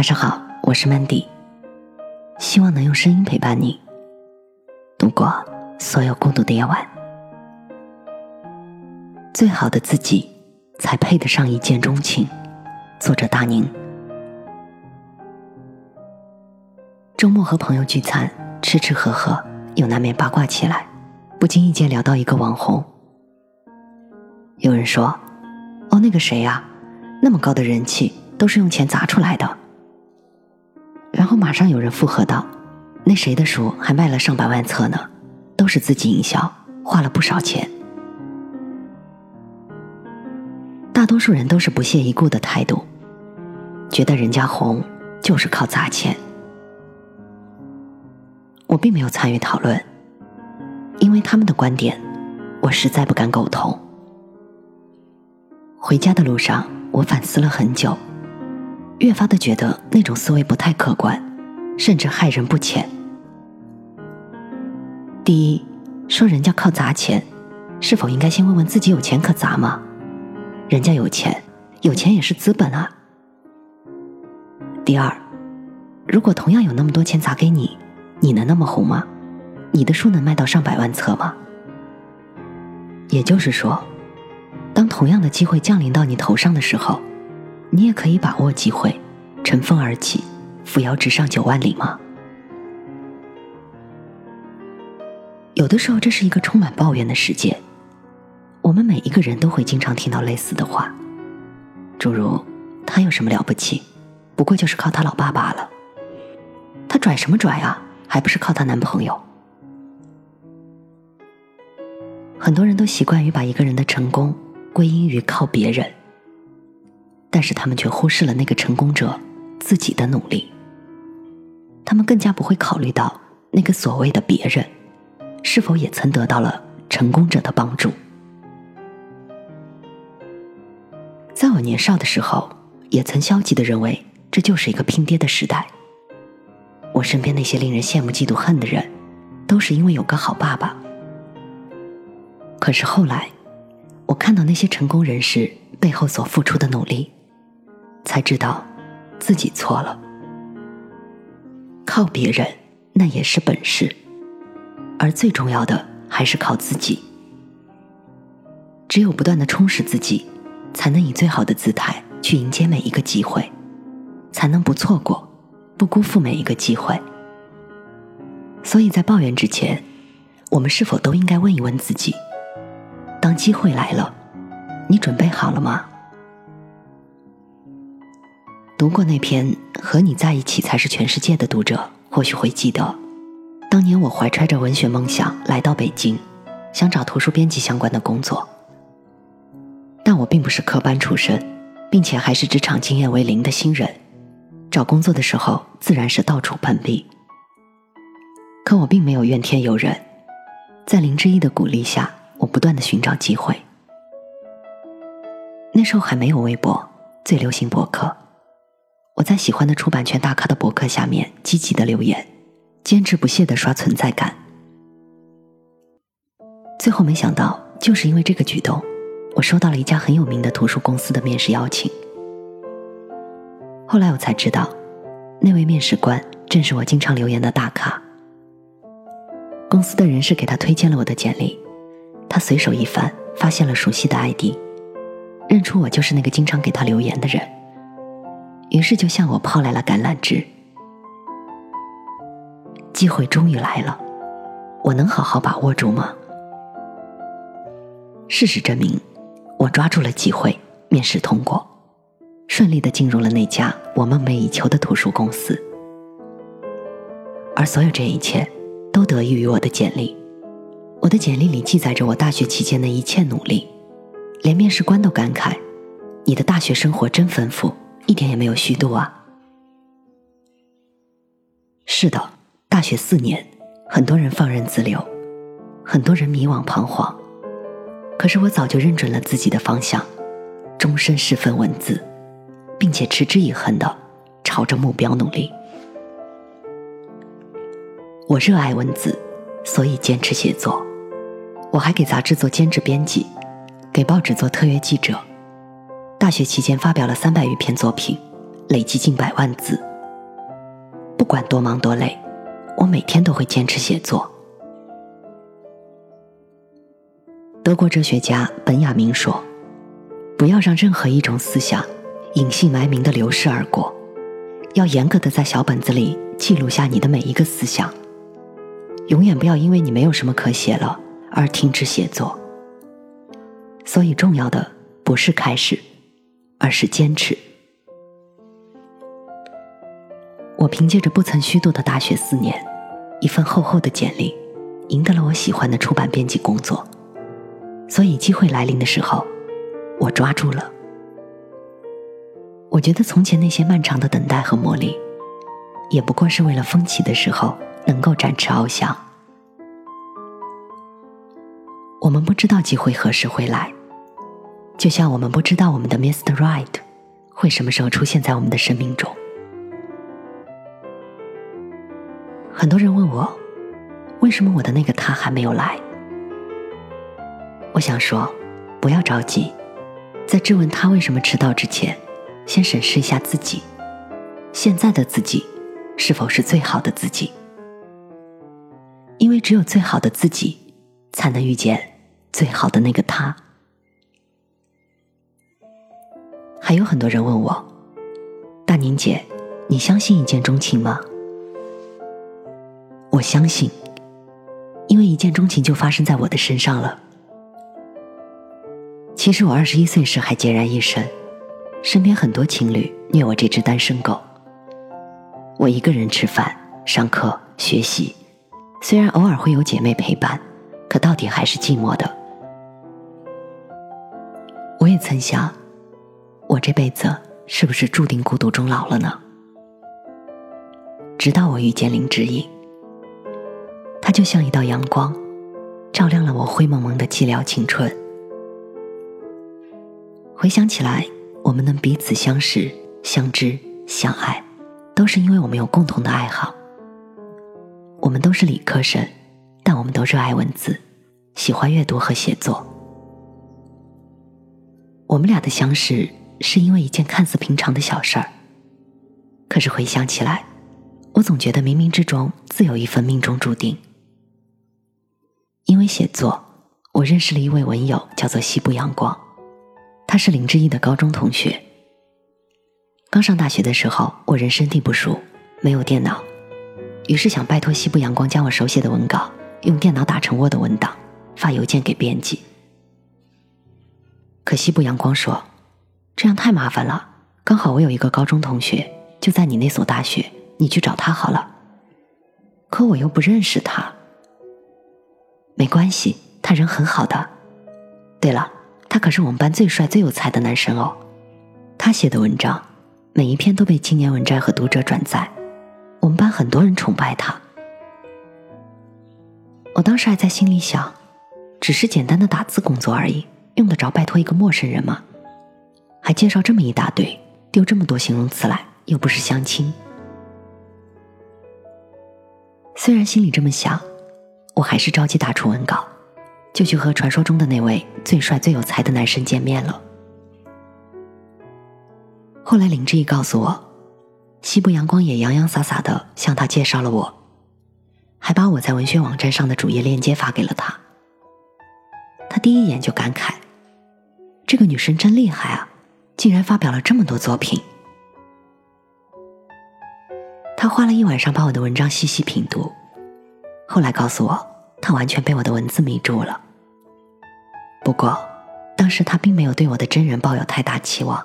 晚上好，我是 Mandy，希望能用声音陪伴你度过所有孤独的夜晚。最好的自己，才配得上一见钟情。作者大宁。周末和朋友聚餐，吃吃喝喝，又难免八卦起来，不经意间聊到一个网红。有人说：“哦，那个谁呀，那么高的人气，都是用钱砸出来的。”然后马上有人附和道：“那谁的书还卖了上百万册呢，都是自己营销，花了不少钱。”大多数人都是不屑一顾的态度，觉得人家红就是靠砸钱。我并没有参与讨论，因为他们的观点，我实在不敢苟同。回家的路上，我反思了很久，越发的觉得那种思维不太客观，甚至害人不浅。第一，说人家靠砸钱，是否应该先问问自己有钱可砸吗？人家有钱，有钱也是资本啊。第二，如果同样有那么多钱砸给你，你能那么红吗？你的书能卖到上百万册吗？也就是说。当同样的机会降临到你头上的时候，你也可以把握机会，乘风而起，扶摇直上九万里吗？有的时候，这是一个充满抱怨的世界。我们每一个人都会经常听到类似的话，诸如“他有什么了不起？不过就是靠他老爸罢了。他拽什么拽啊？还不是靠他男朋友？”很多人都习惯于把一个人的成功。归因于靠别人，但是他们却忽视了那个成功者自己的努力。他们更加不会考虑到那个所谓的别人，是否也曾得到了成功者的帮助。在我年少的时候，也曾消极的认为这就是一个拼爹的时代。我身边那些令人羡慕、嫉妒、恨的人，都是因为有个好爸爸。可是后来。我看到那些成功人士背后所付出的努力，才知道自己错了。靠别人那也是本事，而最重要的还是靠自己。只有不断的充实自己，才能以最好的姿态去迎接每一个机会，才能不错过、不辜负每一个机会。所以在抱怨之前，我们是否都应该问一问自己？当机会来了，你准备好了吗？读过那篇《和你在一起才是全世界》的读者，或许会记得，当年我怀揣着文学梦想来到北京，想找图书编辑相关的工作。但我并不是科班出身，并且还是职场经验为零的新人，找工作的时候自然是到处碰壁。可我并没有怨天尤人，在林之一的鼓励下。我不断的寻找机会。那时候还没有微博，最流行博客。我在喜欢的出版权大咖的博客下面积极的留言，坚持不懈的刷存在感。最后没想到，就是因为这个举动，我收到了一家很有名的图书公司的面试邀请。后来我才知道，那位面试官正是我经常留言的大咖。公司的人事给他推荐了我的简历。他随手一翻，发现了熟悉的 ID，认出我就是那个经常给他留言的人，于是就向我抛来了橄榄枝。机会终于来了，我能好好把握住吗？事实证明，我抓住了机会，面试通过，顺利的进入了那家我梦寐以求的图书公司，而所有这一切，都得益于我的简历。我的简历里记载着我大学期间的一切努力，连面试官都感慨：“你的大学生活真丰富，一点也没有虚度啊。”是的，大学四年，很多人放任自流，很多人迷惘彷徨，可是我早就认准了自己的方向，终身侍奉文字，并且持之以恒的朝着目标努力。我热爱文字，所以坚持写作。我还给杂志做兼职编辑，给报纸做特约记者。大学期间发表了三百余篇作品，累计近百万字，不管多忙多累，我每天都会坚持写作。德国哲学家本雅明说：“不要让任何一种思想隐姓埋名的流逝而过，要严格的在小本子里记录下你的每一个思想。永远不要因为你没有什么可写了而停止写作。所以，重要的不是开始，而是坚持。”我凭借着不曾虚度的大学四年，一份厚厚的简历，赢得了我喜欢的出版编辑工作。所以，机会来临的时候，我抓住了。我觉得从前那些漫长的等待和磨砺，也不过是为了风起的时候能够展翅翱翔。我们不知道机会何时会来，就像我们不知道我们的 Mr. Right 会什么时候出现在我们的生命中。很多人问我，为什么我的那个他还没有来？我想说，不要着急，在质问他为什么迟到之前，先审视一下自己，现在的自己是否是最好的自己？因为只有最好的自己，才能遇见最好的那个他。还有很多人问我，大宁姐，你相信一见钟情吗？我相信，因为一见钟情就发生在我的身上了。其实我二十一岁时还孑然一身，身边很多情侣虐我这只单身狗。我一个人吃饭、上课、学习，虽然偶尔会有姐妹陪伴，可到底还是寂寞的。我也曾想，我这辈子是不是注定孤独终老了呢？直到我遇见林志颖，他就像一道阳光，照亮了我灰蒙蒙的寂寥青春。回想起来，我们能彼此相识、相知、相爱，都是因为我们有共同的爱好。我们都是理科生，但我们都热爱文字，喜欢阅读和写作。我们俩的相识是因为一件看似平常的小事儿，可是回想起来，我总觉得冥冥之中自有一份命中注定。因为写作，我认识了一位文友，叫做西部阳光。他是林志毅的高中同学。刚上大学的时候，我人生地不熟，没有电脑，于是想拜托西部阳光将我手写的文稿用电脑打成 Word 文档，发邮件给编辑。可西部阳光说：“这样太麻烦了，刚好我有一个高中同学就在你那所大学，你去找他好了。”可我又不认识他。没关系，他人很好的。对了。他可是我们班最帅、最有才的男生哦，他写的文章每一篇都被青年文摘和读者转载，我们班很多人崇拜他。我当时还在心里想，只是简单的打字工作而已，用得着拜托一个陌生人吗？还介绍这么一大堆，丢这么多形容词来，又不是相亲。虽然心里这么想，我还是着急打出文稿。就去和传说中的那位最帅最有才的男生见面了。后来林志毅告诉我，西部阳光也洋洋洒洒的向他介绍了我，还把我在文学网站上的主页链接发给了他。他第一眼就感慨：“这个女生真厉害啊，竟然发表了这么多作品。”他花了一晚上把我的文章细细品读，后来告诉我。他完全被我的文字迷住了。不过，当时他并没有对我的真人抱有太大期望，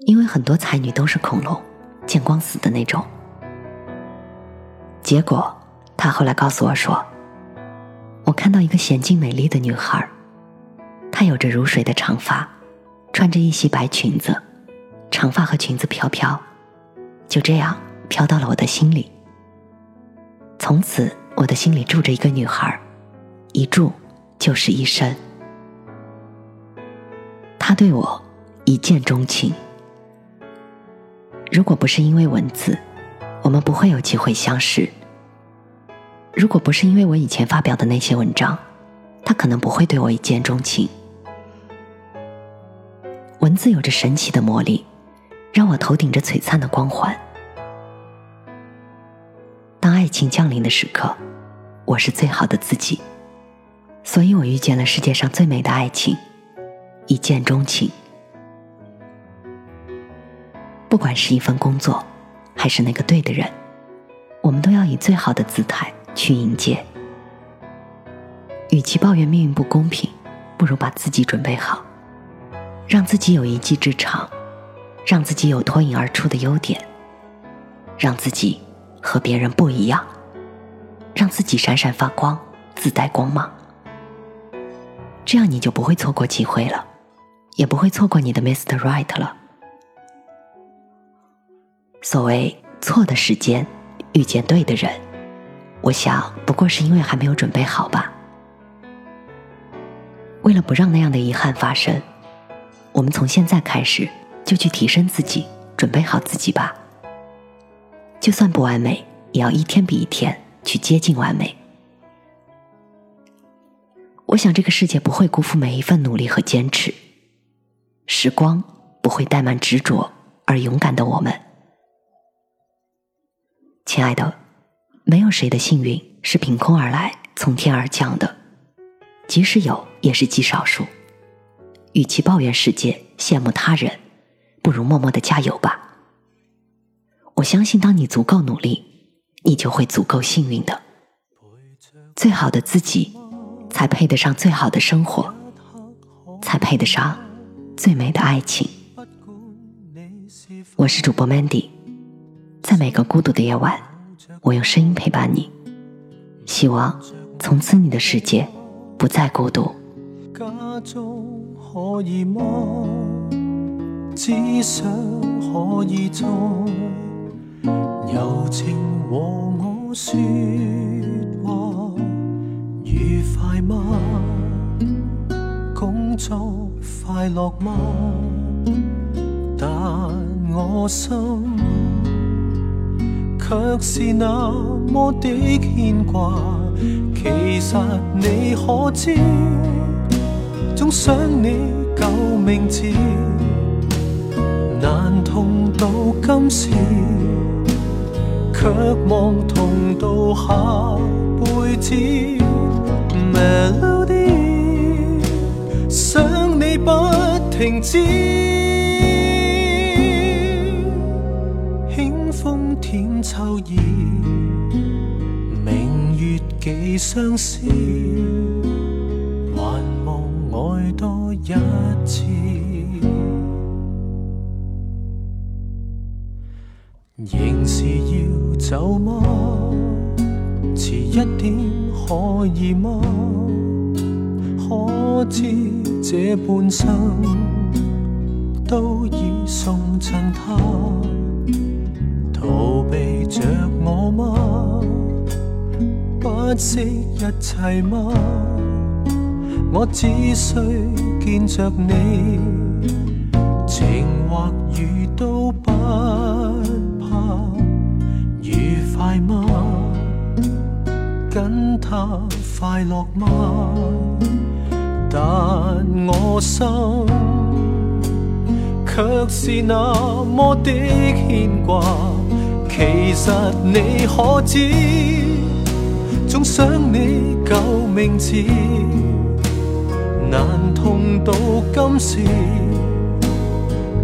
因为很多才女都是恐龙，见光死的那种。结果，他后来告诉我说：“我看到一个娴静美丽的女孩，她有着如水的长发，穿着一袭白裙子，长发和裙子飘飘，就这样飘到了我的心里。从此。”我的心里住着一个女孩，一住就是一生。他对我一见钟情。如果不是因为文字，我们不会有机会相识。如果不是因为我以前发表的那些文章，他可能不会对我一见钟情。文字有着神奇的魔力，让我头顶着璀璨的光环。当爱情降临的时刻，我是最好的自己，所以我遇见了世界上最美的爱情，一见钟情。不管是一份工作，还是那个对的人，我们都要以最好的姿态去迎接。与其抱怨命运不公平，不如把自己准备好，让自己有一技之长，让自己有脱颖而出的优点，让自己。和别人不一样，让自己闪闪发光，自带光芒。这样你就不会错过机会了，也不会错过你的 Mr. Right 了。所谓错的时间遇见对的人，我想不过是因为还没有准备好吧。为了不让那样的遗憾发生，我们从现在开始就去提升自己，准备好自己吧。就算不完美，也要一天比一天去接近完美。我想这个世界不会辜负每一份努力和坚持，时光不会怠慢执着而勇敢的我们。亲爱的，没有谁的幸运是凭空而来、从天而降的，即使有，也是极少数。与其抱怨世界、羡慕他人，不如默默的加油吧。我相信，当你足够努力，你就会足够幸运的。最好的自己，才配得上最好的生活，才配得上最美的爱情。我是主播 Mandy，在每个孤独的夜晚，我用声音陪伴你。希望从此你的世界不再孤独。可以吗？只想可以再柔情和我说话，愉快吗？工作快乐吗？但我心却是那么的牵挂。其实你可知，总想你旧名字，难同到今时。却望同到下辈子，melody 想你不停止，轻风舔秋意，明月几相思，走吗？迟一点可以吗？可知这半生都已送赠他，逃避着我吗？不惜一切吗？我只需见着你，情或雨跟他快乐吗？但我心却是那么的牵挂。其实你可知，总想你旧名字，难同到今时，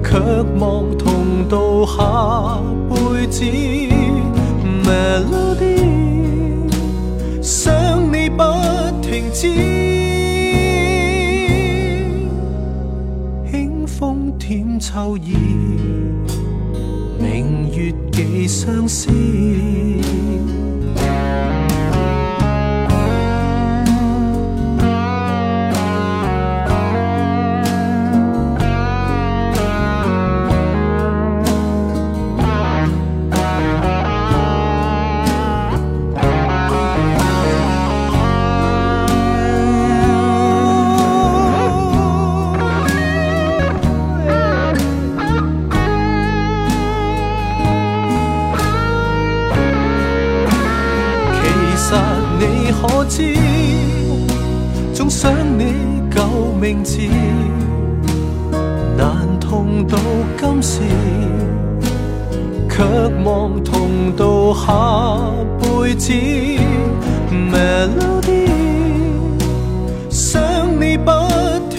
却望同到下辈子。melody。想你不停止，轻风添秋意，明月寄相思。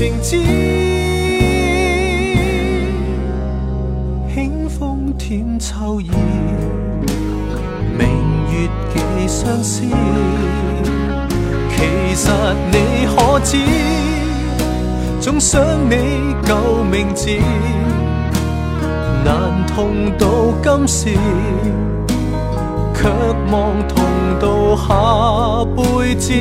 停止。轻风添秋意，明月寄相思。其实你可知，总想你旧名字。难同到今时，却望同到下辈子。